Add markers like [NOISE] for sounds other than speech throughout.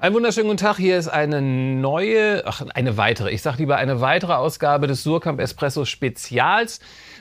Einen wunderschönen guten Tag. Hier ist eine neue, ach, eine weitere, ich sage lieber eine weitere Ausgabe des Surkamp Espresso Spezials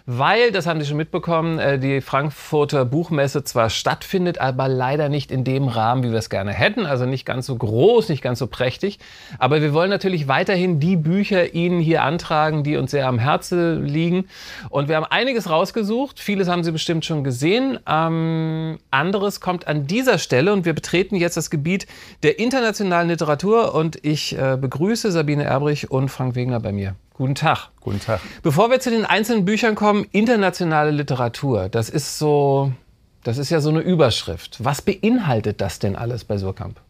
weil, das haben Sie schon mitbekommen, äh, die Frankfurter Buchmesse zwar stattfindet, aber leider nicht in dem Rahmen, wie wir es gerne hätten. Also nicht ganz so groß, nicht ganz so prächtig. Aber wir wollen natürlich weiterhin die Bücher Ihnen hier antragen, die uns sehr am Herzen liegen. Und wir haben einiges rausgesucht. Vieles haben Sie bestimmt schon gesehen. Ähm, anderes kommt an dieser Stelle und wir betreten jetzt das Gebiet der internationalen Literatur und ich äh, begrüße Sabine Erbrich und Frank Wegner bei mir. Guten Tag. Guten Tag. Bevor wir zu den einzelnen Büchern kommen, internationale Literatur, das ist so, das ist ja so eine Überschrift. Was beinhaltet das denn alles bei Surkamp?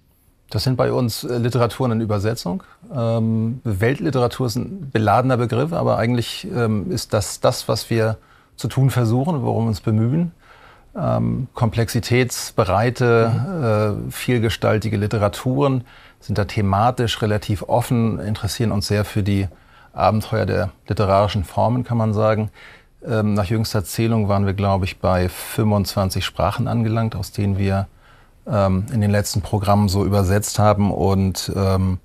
Das sind bei uns äh, Literaturen in Übersetzung. Ähm, Weltliteratur ist ein beladener Begriff, aber eigentlich ähm, ist das das, was wir zu tun versuchen, worum wir uns bemühen. Ähm, komplexitätsbereite, äh, vielgestaltige Literaturen sind da thematisch relativ offen, interessieren uns sehr für die Abenteuer der literarischen Formen, kann man sagen. Ähm, nach jüngster Zählung waren wir, glaube ich, bei 25 Sprachen angelangt, aus denen wir ähm, in den letzten Programmen so übersetzt haben. Und ähm,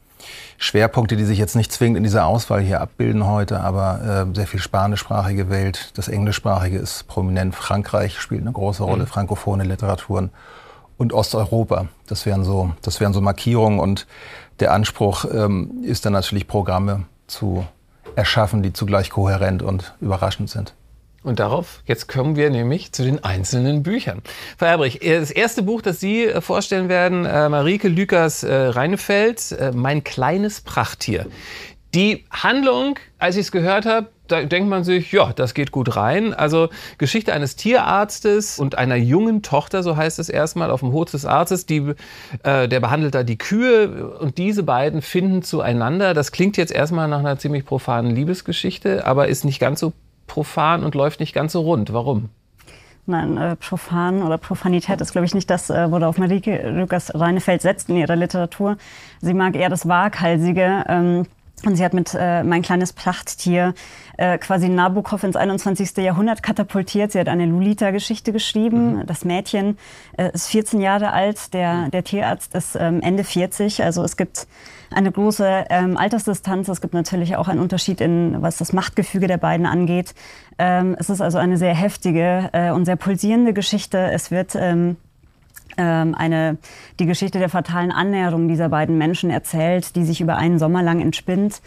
Schwerpunkte, die sich jetzt nicht zwingend in dieser Auswahl hier abbilden heute, aber äh, sehr viel spanischsprachige Welt. Das englischsprachige ist prominent. Frankreich spielt eine große Rolle, mhm. frankophone Literaturen und Osteuropa. Das wären so, das wären so Markierungen und der Anspruch ähm, ist dann natürlich Programme zu erschaffen, die zugleich kohärent und überraschend sind. Und darauf, jetzt kommen wir nämlich zu den einzelnen Büchern. Frau Erbrich, das erste Buch, das Sie äh, vorstellen werden, äh, Marike Lükers äh, Reinefeld, Mein kleines Prachttier. Die Handlung, als ich es gehört habe, da denkt man sich, ja, das geht gut rein. Also Geschichte eines Tierarztes und einer jungen Tochter, so heißt es erstmal, auf dem Hof des Arztes, die, äh, der behandelt da die Kühe und diese beiden finden zueinander. Das klingt jetzt erstmal nach einer ziemlich profanen Liebesgeschichte, aber ist nicht ganz so profan und läuft nicht ganz so rund. Warum? Nein, äh, profan oder Profanität ist, glaube ich, nicht das, äh, worauf Marike Lukas Reinefeld setzt in ihrer Literatur. Sie mag eher das Waghalsige. Ähm, und sie hat mit äh, Mein kleines Prachttier äh, quasi Nabokov ins 21. Jahrhundert katapultiert. Sie hat eine Lolita-Geschichte geschrieben. Mhm. Das Mädchen äh, ist 14 Jahre alt, der, der Tierarzt ist ähm, Ende 40. Also es gibt eine große ähm, Altersdistanz. Es gibt natürlich auch einen Unterschied, in, was das Machtgefüge der beiden angeht. Ähm, es ist also eine sehr heftige äh, und sehr pulsierende Geschichte. Es wird... Ähm, ähm, eine, die Geschichte der fatalen Annäherung dieser beiden Menschen erzählt, die sich über einen Sommer lang entspinnt.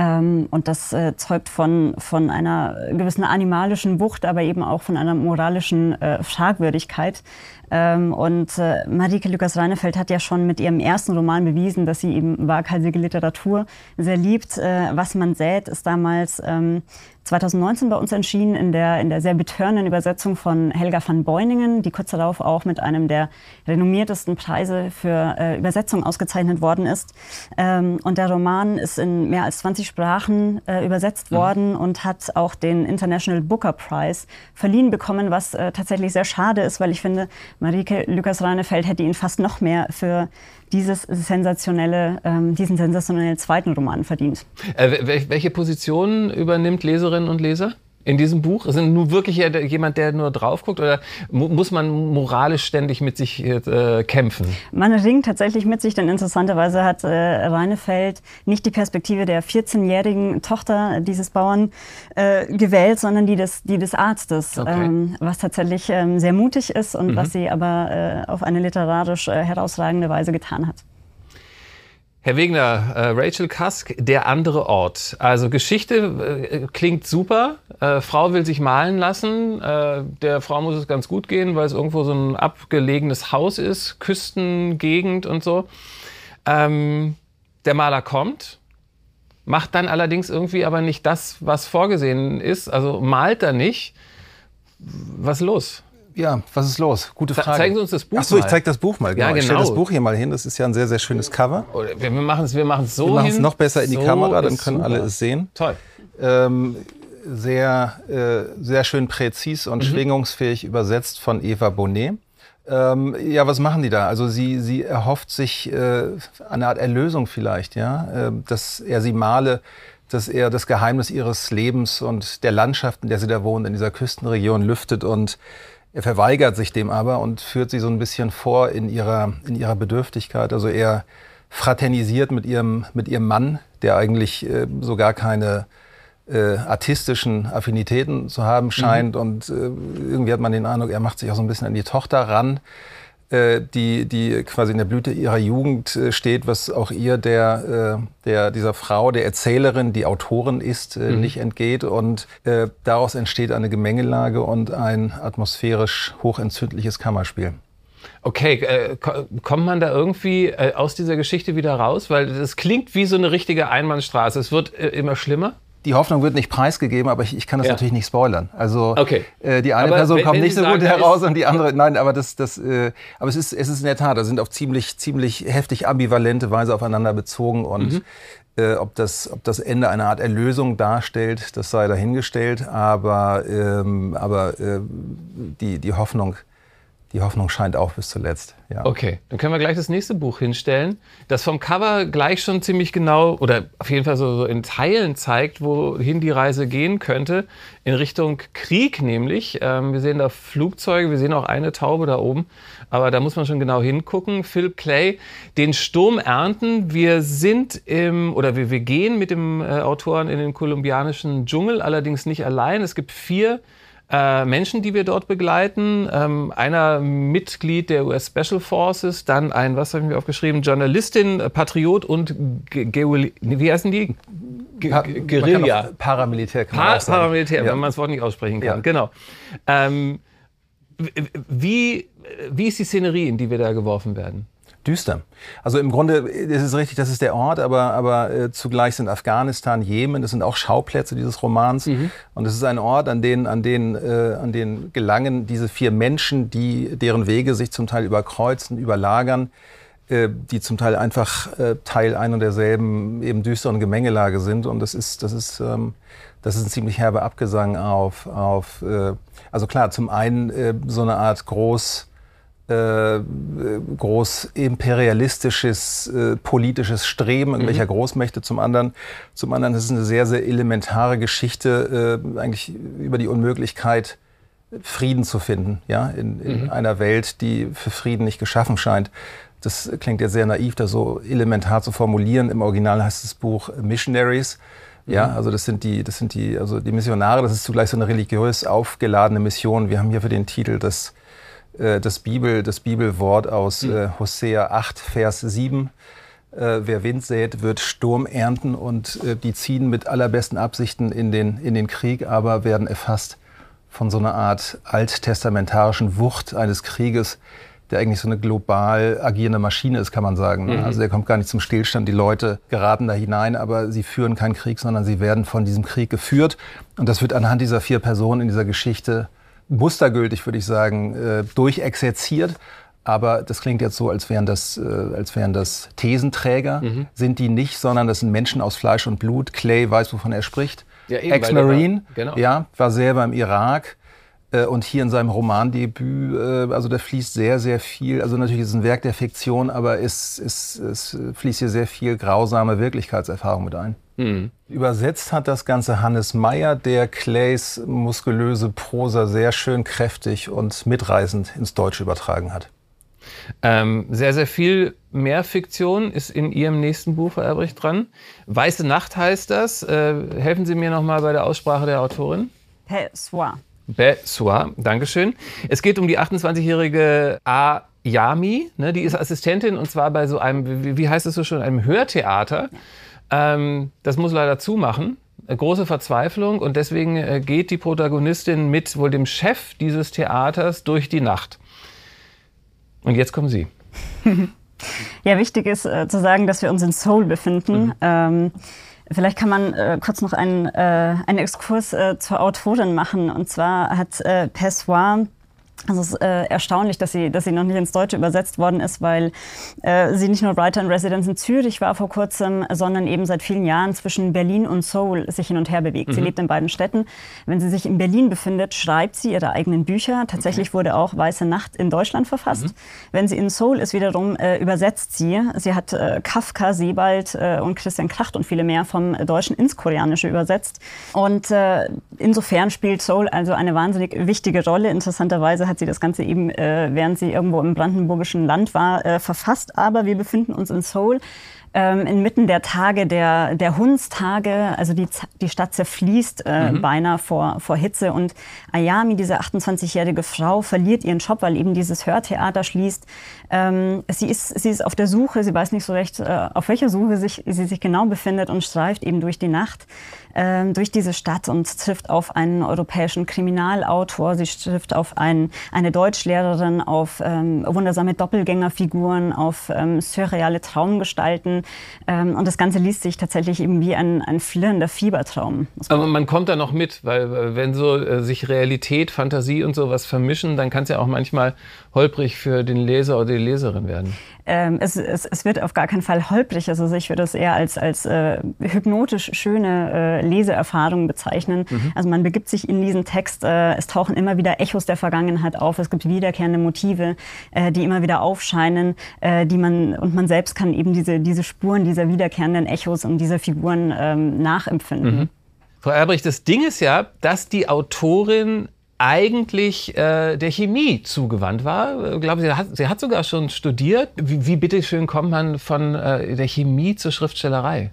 Ähm, und das äh, zeugt von, von einer gewissen animalischen Wucht, aber eben auch von einer moralischen äh, Fragwürdigkeit. Ähm, und äh, Marike Lukas Reinefeld hat ja schon mit ihrem ersten Roman bewiesen, dass sie eben waghalsige Literatur sehr liebt. Äh, Was man sät, ist damals ähm, 2019 bei uns erschienen in der, in der sehr betörenden Übersetzung von Helga van Beuningen, die kurz darauf auch mit einem der renommiertesten Preise für äh, Übersetzung ausgezeichnet worden ist. Ähm, und der Roman ist in mehr als 20 Sprachen äh, übersetzt mhm. worden und hat auch den International Booker Prize verliehen bekommen, was äh, tatsächlich sehr schade ist, weil ich finde, Marike Lukas-Reinefeld hätte ihn fast noch mehr für dieses sensationelle, ähm, diesen sensationellen zweiten Roman verdient. Äh, welche Position übernimmt Leserinnen und Leser? In diesem Buch? Sind nun wirklich jemand, der nur drauf guckt oder muss man moralisch ständig mit sich äh, kämpfen? Man ringt tatsächlich mit sich, denn interessanterweise hat äh, Reinefeld nicht die Perspektive der 14-jährigen Tochter dieses Bauern äh, gewählt, sondern die des, die des Arztes, okay. ähm, was tatsächlich ähm, sehr mutig ist und mhm. was sie aber äh, auf eine literarisch äh, herausragende Weise getan hat. Herr Wegner, äh, Rachel Kask, der andere Ort. Also Geschichte äh, klingt super. Äh, Frau will sich malen lassen. Äh, der Frau muss es ganz gut gehen, weil es irgendwo so ein abgelegenes Haus ist, Küstengegend und so. Ähm, der Maler kommt, macht dann allerdings irgendwie aber nicht das, was vorgesehen ist. Also malt er nicht. Was ist los? Ja, was ist los? Gute Frage. Zeigen Sie uns das Buch Achso, ich zeige das Buch mal. Genau. Ja, genau. Ich stelle das Buch hier mal hin. Das ist ja ein sehr, sehr schönes Cover. Wir machen es wir so Wir machen es noch besser in die so Kamera, dann können super. alle es sehen. Toll. Ähm, sehr, äh, sehr schön präzis und mhm. schwingungsfähig übersetzt von Eva Bonnet. Ähm, ja, was machen die da? Also sie, sie erhofft sich äh, eine Art Erlösung vielleicht, ja, äh, dass er sie male, dass er das Geheimnis ihres Lebens und der Landschaft, in der sie da wohnt, in dieser Küstenregion lüftet und er verweigert sich dem aber und führt sie so ein bisschen vor in ihrer, in ihrer Bedürftigkeit. Also er fraternisiert mit ihrem, mit ihrem Mann, der eigentlich äh, sogar keine äh, artistischen Affinitäten zu haben scheint. Mhm. Und äh, irgendwie hat man den Eindruck, er macht sich auch so ein bisschen an die Tochter ran, äh, die, die quasi in der Blüte ihrer Jugend äh, steht, was auch ihr, der, äh, der, dieser Frau, der Erzählerin, die Autorin ist, äh, mhm. nicht entgeht. Und daraus entsteht eine Gemengelage und ein atmosphärisch hochentzündliches Kammerspiel. Okay, äh, kommt man da irgendwie äh, aus dieser Geschichte wieder raus? Weil das klingt wie so eine richtige Einbahnstraße. Es wird äh, immer schlimmer. Die Hoffnung wird nicht preisgegeben, aber ich, ich kann das ja. natürlich nicht spoilern. Also okay. äh, die eine aber Person wenn, kommt wenn nicht so sagen, gut heraus und die andere, nein, aber das, das, äh, aber es ist, es ist in der Tat, da sind auf ziemlich, ziemlich heftig ambivalente Weise aufeinander bezogen und mhm. äh, ob das, ob das Ende eine Art Erlösung darstellt, das sei dahingestellt, aber, ähm, aber äh, die, die Hoffnung die Hoffnung scheint auch bis zuletzt. Ja. Okay, dann können wir gleich das nächste Buch hinstellen, das vom Cover gleich schon ziemlich genau oder auf jeden Fall so, so in Teilen zeigt, wohin die Reise gehen könnte. In Richtung Krieg nämlich. Ähm, wir sehen da Flugzeuge, wir sehen auch eine Taube da oben, aber da muss man schon genau hingucken. Phil Clay, den Sturm ernten. Wir sind im, oder wir, wir gehen mit dem äh, Autoren in den kolumbianischen Dschungel, allerdings nicht allein. Es gibt vier äh, Menschen, die wir dort begleiten. Ähm, einer Mitglied der US Special Forces, dann ein, was habe ich mir aufgeschrieben, Journalistin, Patriot und Ge Ge wie heißen die? Ge pa Guerilla. Paramilitär kann man pa Paramilitär, ja. wenn man das Wort nicht aussprechen kann. Ja. Genau. Ähm, wie, wie ist die Szenerie, in die wir da geworfen werden? Düster. Also im Grunde ist es richtig, das ist der Ort, aber, aber äh, zugleich sind Afghanistan, Jemen, das sind auch Schauplätze dieses Romans. Mhm. Und es ist ein Ort, an den, an, den, äh, an den gelangen diese vier Menschen, die, deren Wege sich zum Teil überkreuzen, überlagern, äh, die zum Teil einfach äh, Teil ein und derselben eben düsteren Gemengelage sind. Und das ist, das ist, ähm, das ist ein ziemlich herber Abgesang auf, auf äh, also klar, zum einen äh, so eine Art groß äh, groß imperialistisches äh, politisches Streben irgendwelcher mhm. Großmächte zum anderen. Zum anderen ist es eine sehr, sehr elementare Geschichte, äh, eigentlich über die Unmöglichkeit, Frieden zu finden, ja, in, in mhm. einer Welt, die für Frieden nicht geschaffen scheint. Das klingt jetzt sehr naiv, das so elementar zu formulieren. Im Original heißt das Buch Missionaries. Ja, mhm. also das sind die, das sind die, also die Missionare, das ist zugleich so eine religiös aufgeladene Mission. Wir haben hier für den Titel das das, Bibel, das Bibelwort aus mhm. äh, Hosea 8, Vers 7. Äh, wer Wind sät, wird Sturm ernten und äh, die ziehen mit allerbesten Absichten in den, in den Krieg, aber werden erfasst von so einer Art alttestamentarischen Wucht eines Krieges, der eigentlich so eine global agierende Maschine ist, kann man sagen. Mhm. Also der kommt gar nicht zum Stillstand. Die Leute geraten da hinein, aber sie führen keinen Krieg, sondern sie werden von diesem Krieg geführt. Und das wird anhand dieser vier Personen in dieser Geschichte mustergültig, würde ich sagen, äh, durchexerziert. Aber das klingt jetzt so, als wären das, äh, als wären das Thesenträger. Mhm. Sind die nicht, sondern das sind Menschen aus Fleisch und Blut. Clay weiß, wovon er spricht. Ja, Ex-Marine, genau. ja, war selber im Irak. Äh, und hier in seinem Romandebüt, äh, also da fließt sehr, sehr viel, also natürlich ist es ein Werk der Fiktion, aber es, es, es fließt hier sehr viel grausame Wirklichkeitserfahrung mit ein. Mhm. Übersetzt hat das Ganze Hannes Meyer, der Clays muskulöse Prosa sehr schön kräftig und mitreißend ins Deutsche übertragen hat. Ähm, sehr, sehr viel mehr Fiktion ist in Ihrem nächsten Buch, Herr Erbricht, dran. Weiße Nacht heißt das. Äh, helfen Sie mir nochmal bei der Aussprache der Autorin. Pessoa. Pessoa, Dankeschön. Es geht um die 28-jährige A. Yami, ne, die ist Assistentin und zwar bei so einem, wie, wie heißt es so schon, einem Hörtheater. Ähm, das muss leider zumachen. Große Verzweiflung und deswegen äh, geht die Protagonistin mit wohl dem Chef dieses Theaters durch die Nacht. Und jetzt kommen Sie. [LAUGHS] ja, wichtig ist äh, zu sagen, dass wir uns in Seoul befinden. Mhm. Ähm, Vielleicht kann man äh, kurz noch einen, äh, einen Exkurs äh, zur Autorin machen. Und zwar hat äh, Pessoa also es ist äh, erstaunlich, dass sie, dass sie noch nicht ins Deutsche übersetzt worden ist, weil äh, sie nicht nur Writer in Residence in Zürich war vor kurzem, sondern eben seit vielen Jahren zwischen Berlin und Seoul sich hin und her bewegt. Mhm. Sie lebt in beiden Städten. Wenn sie sich in Berlin befindet, schreibt sie ihre eigenen Bücher. Tatsächlich okay. wurde auch Weiße Nacht in Deutschland verfasst. Mhm. Wenn sie in Seoul ist, wiederum äh, übersetzt sie. Sie hat äh, Kafka, Sebald äh, und Christian Kracht und viele mehr vom Deutschen ins Koreanische übersetzt. Und äh, insofern spielt Seoul also eine wahnsinnig wichtige Rolle. Interessanterweise hat sie das Ganze eben, äh, während sie irgendwo im brandenburgischen Land war, äh, verfasst. Aber wir befinden uns in Seoul ähm, inmitten der Tage, der, der Hundstage, also die, die Stadt zerfließt äh, mhm. beinahe vor, vor Hitze. Und Ayami, diese 28-jährige Frau, verliert ihren Job, weil eben dieses Hörtheater schließt. Ähm, sie, ist, sie ist auf der Suche, sie weiß nicht so recht, äh, auf welcher Suche sich, sie sich genau befindet und streift eben durch die Nacht ähm, durch diese Stadt und trifft auf einen europäischen Kriminalautor, sie trifft auf einen, eine Deutschlehrerin, auf ähm, wundersame Doppelgängerfiguren, auf ähm, surreale Traumgestalten. Ähm, und das Ganze liest sich tatsächlich eben wie ein, ein flirrender Fiebertraum. Aber man kommt da noch mit, weil äh, wenn so äh, sich Realität, Fantasie und sowas vermischen, dann kann es ja auch manchmal holprig für den Leser oder die Leserin werden. Ähm, es, es, es, wird auf gar keinen Fall holprig. Also ich würde es eher als, als äh, hypnotisch schöne äh, Leseerfahrung bezeichnen. Mhm. Also man begibt sich in diesen Text. Äh, es tauchen immer wieder Echos der Vergangenheit auf. Es gibt wiederkehrende Motive, äh, die immer wieder aufscheinen, äh, die man und man selbst kann eben diese, diese Spuren dieser wiederkehrenden Echos und dieser Figuren ähm, nachempfinden. Mhm. Frau Erbrich, das Ding ist ja, dass die Autorin eigentlich äh, der Chemie zugewandt war. Ich glaube, sie hat, sie hat sogar schon studiert. Wie, wie bitteschön kommt man von äh, der Chemie zur Schriftstellerei?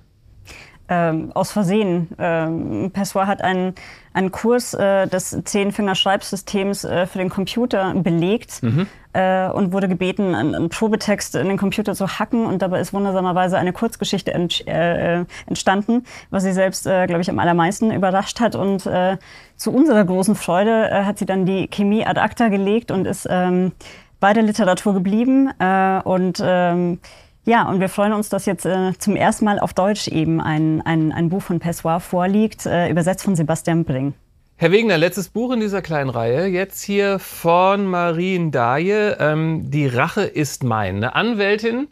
Ähm, aus Versehen. Ähm, Pessoa hat einen, einen Kurs äh, des Zehnfinger-Schreibsystems äh, für den Computer belegt. Mhm äh, und wurde gebeten, einen, einen, Probetext in den Computer zu hacken. Und dabei ist wundersamerweise eine Kurzgeschichte ent, äh, entstanden, was sie selbst, äh, glaube ich, am allermeisten überrascht hat. Und äh, zu unserer großen Freude äh, hat sie dann die Chemie ad acta gelegt und ist ähm, bei der Literatur geblieben. Äh, und ähm, ja, und wir freuen uns, dass jetzt äh, zum ersten Mal auf Deutsch eben ein, ein, ein Buch von Pessoa vorliegt, äh, übersetzt von Sebastian Bring. Herr Wegener, letztes Buch in dieser kleinen Reihe, jetzt hier von Marien Daje, ähm, Die Rache ist mein. Eine Anwältin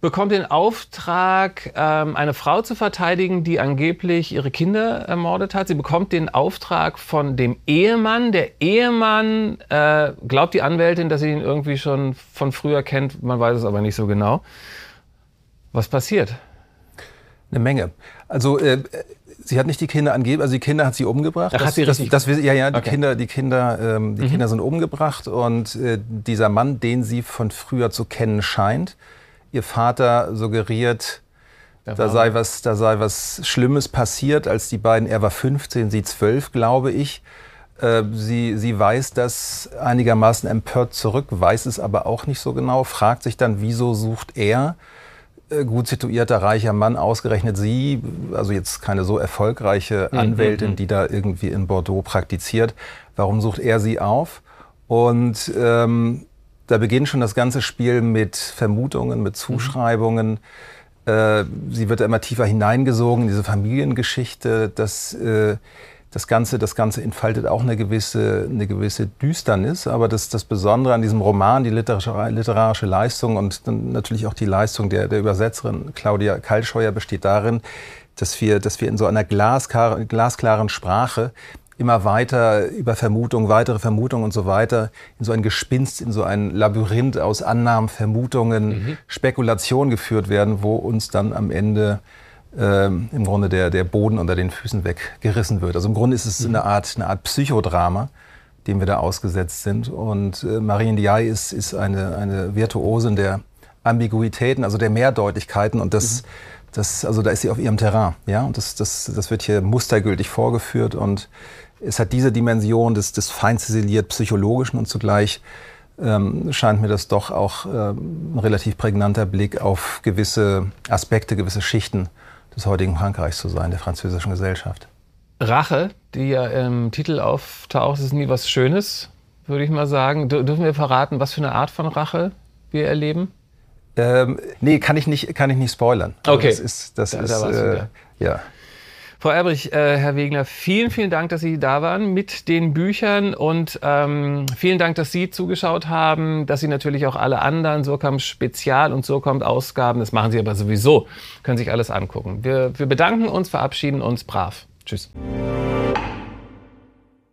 bekommt den Auftrag, ähm, eine Frau zu verteidigen, die angeblich ihre Kinder ermordet hat. Sie bekommt den Auftrag von dem Ehemann. Der Ehemann äh, glaubt die Anwältin, dass sie ihn irgendwie schon von früher kennt, man weiß es aber nicht so genau. Was passiert? Eine Menge. Also äh, Sie hat nicht die Kinder angegeben, also die Kinder hat sie umgebracht. Ach, das, hat sie das, das, das, ja, ja, die okay. Kinder, die Kinder, ähm, die mhm. Kinder sind umgebracht und äh, dieser Mann, den sie von früher zu kennen scheint, ihr Vater suggeriert, da sei was, da sei was Schlimmes passiert, als die beiden. Er war 15, sie 12, glaube ich. Äh, sie, sie weiß das einigermaßen empört zurück, weiß es aber auch nicht so genau, fragt sich dann, wieso sucht er äh, gut situierter, reicher Mann, ausgerechnet Sie, also jetzt keine so erfolgreiche mhm, Anwältin, mhm. die da irgendwie in Bordeaux praktiziert. Warum sucht er Sie auf? Und ähm, da beginnt schon das ganze Spiel mit Vermutungen, mit Zuschreibungen. Mhm. Äh, sie wird immer tiefer hineingesogen in diese Familiengeschichte. Das äh, das Ganze, das Ganze entfaltet auch eine gewisse, eine gewisse Düsternis. Aber das, das Besondere an diesem Roman, die literarische, literarische Leistung und dann natürlich auch die Leistung der, der Übersetzerin Claudia Kalscheuer besteht darin, dass wir, dass wir in so einer glasklaren, glasklaren Sprache immer weiter über Vermutungen, weitere Vermutungen und so weiter in so ein Gespinst, in so ein Labyrinth aus Annahmen, Vermutungen, mhm. Spekulationen geführt werden, wo uns dann am Ende ähm, im Grunde der, der Boden unter den Füßen weggerissen wird. Also im Grunde ist es eine Art, eine Art Psychodrama, dem wir da ausgesetzt sind. Und äh, Marine Ndiaye ist, ist eine, eine Virtuosin der Ambiguitäten, also der Mehrdeutigkeiten. Und das, mhm. das, also da ist sie auf ihrem Terrain. Ja? Und das, das, das wird hier mustergültig vorgeführt. Und es hat diese Dimension des, des fein ziseliert psychologischen und zugleich ähm, scheint mir das doch auch ähm, ein relativ prägnanter Blick auf gewisse Aspekte, gewisse Schichten des heutigen Frankreichs zu sein, der französischen Gesellschaft. Rache, die ja im Titel auftaucht, ist nie was Schönes, würde ich mal sagen. Dürfen wir verraten, was für eine Art von Rache wir erleben? Ähm, nee, kann ich nicht, kann ich nicht spoilern. Also okay. Das ist, das da, ist, da äh, ja. Frau Erbrich, äh, Herr Wegner, vielen, vielen Dank, dass Sie da waren mit den Büchern und ähm, vielen Dank, dass Sie zugeschaut haben, dass Sie natürlich auch alle anderen Surkamp Spezial und Surkamp Ausgaben, das machen Sie aber sowieso, können sich alles angucken. Wir, wir bedanken uns, verabschieden uns brav. Tschüss.